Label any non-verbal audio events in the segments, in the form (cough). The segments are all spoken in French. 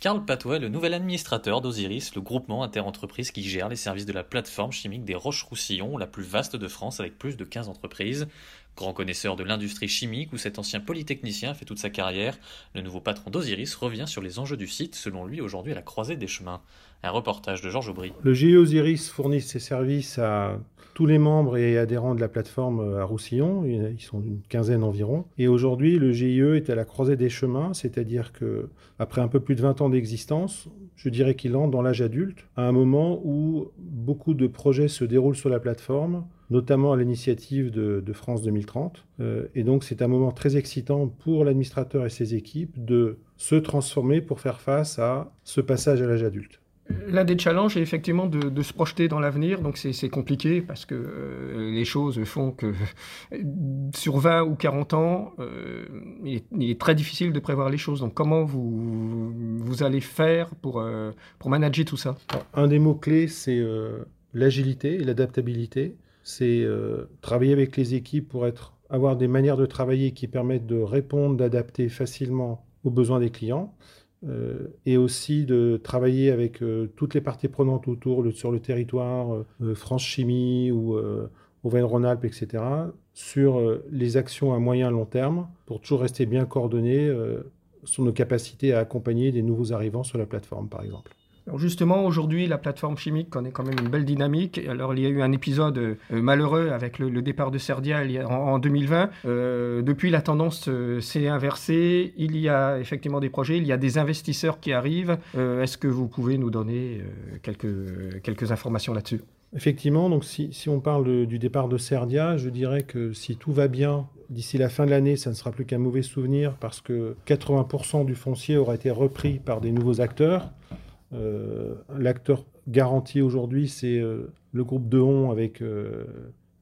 Carl Patway, le nouvel administrateur d'Osiris, le groupement interentreprises qui gère les services de la plateforme chimique des Roches-Roussillon, la plus vaste de France avec plus de 15 entreprises. Grand connaisseur de l'industrie chimique où cet ancien polytechnicien fait toute sa carrière, le nouveau patron d'Osiris revient sur les enjeux du site, selon lui aujourd'hui à la croisée des chemins. Un reportage de Georges Aubry. Le GIE Osiris fournit ses services à tous les membres et adhérents de la plateforme à Roussillon, ils sont une quinzaine environ. Et aujourd'hui, le GIE est à la croisée des chemins, c'est-à-dire que après un peu plus de 20 ans d'existence, je dirais qu'il entre dans l'âge adulte, à un moment où beaucoup de projets se déroulent sur la plateforme, notamment à l'initiative de, France 2030. Euh, et donc c'est un moment très excitant pour l'administrateur et ses équipes de se transformer pour faire face à ce passage à l'âge adulte. L'un des challenges est effectivement de, se projeter dans l'avenir, donc c'est compliqué parce que euh, les choses font que (laughs) sur 20 ou 40 ans, euh, il, est, très difficile de prévoir les choses. Donc comment vous, allez faire pour, euh, pour manager tout ça? Un des mots-clés, c'est l'agilité et l'adaptabilité. C'est travailler avec les équipes pour être, avoir des manières de travailler qui permettent de répondre, d'adapter facilement aux besoins des clients. Euh, et aussi de travailler avec euh, toutes les parties prenantes autour sur le territoire, euh, France Chimie ou Auvergne-Rhône-Alpes, etc., sur les actions à moyen et long terme pour toujours rester bien coordonnés sur nos capacités à accompagner des nouveaux arrivants sur la plateforme, par exemple. Justement, aujourd'hui, la plateforme chimique connaît quand même une belle dynamique. Alors, il y a eu un épisode euh, malheureux avec le, départ de Serdia en, en, 2020. Euh, depuis, la tendance euh, s'est inversée. Il y a effectivement des projets, il y a des investisseurs qui arrivent. Euh, Est-ce que vous pouvez nous donner quelques, informations là-dessus? Effectivement, donc si, on parle du départ de Serdia, je dirais que si tout va bien, d'ici la fin de l'année, ça ne sera plus qu'un mauvais souvenir parce que 80% du foncier aura été repris par des nouveaux acteurs. Euh, L'acteur garanti aujourd'hui, c'est euh, le groupe Dehon avec euh,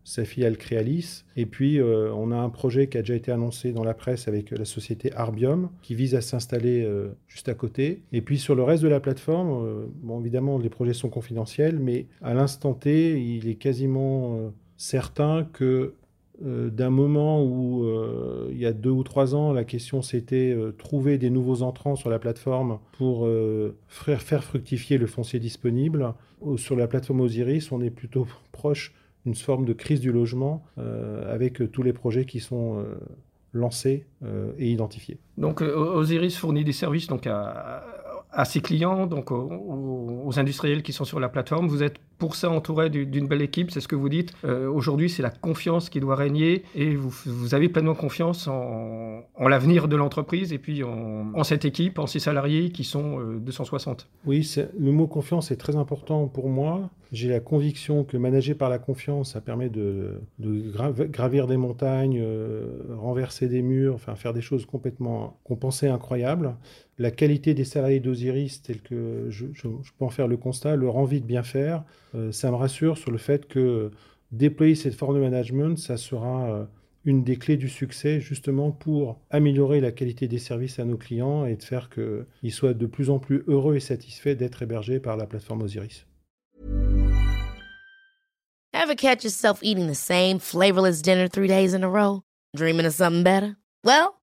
sa fille Créalis. Et puis, on a un projet qui a déjà été annoncé dans la presse avec la société Arbium, qui vise à s'installer juste à côté. Et puis, sur le reste de la plateforme, bon, évidemment, les projets sont confidentiels, mais à l'instant T, il est quasiment certain que d'un moment où, euh, il y a deux ou trois ans, la question c'était euh, trouver des nouveaux entrants sur la plateforme pour euh, faire, fructifier le foncier disponible. Sur la plateforme Osiris, on est plutôt (laughs) proche d'une forme de crise du logement euh, avec tous les projets qui sont lancés et identifiés. Donc Osiris fournit des services donc à, à ses clients, donc aux, industriels qui sont sur la plateforme. Vous êtes pour ça entouré d'une belle équipe, c'est ce que vous dites. Euh, Aujourd'hui, c'est la confiance qui doit régner et vous, avez pleinement confiance en, en l'avenir de l'entreprise et puis en, cette équipe, en ces salariés qui sont euh, 260. Oui, le mot confiance est très important pour moi. J'ai la conviction que manager par la confiance, ça permet de, de gravir des montagnes, euh, renverser des murs, enfin faire des choses complètement qu'on pensait incroyables. La qualité des salariés d'Osiris, tel que je, peux en faire le constat, leur envie de bien faire, euh, ça me rassure sur le fait que déployer cette forme de management, ça sera euh, une des clés du succès justement pour améliorer la qualité des services à nos clients et de faire qu'ils soient de plus en plus heureux et satisfaits d'être hébergés par la plateforme Osiris. Ever catch yourself eating the same flavorless dinner three days in a row? Dreaming of something better? Well,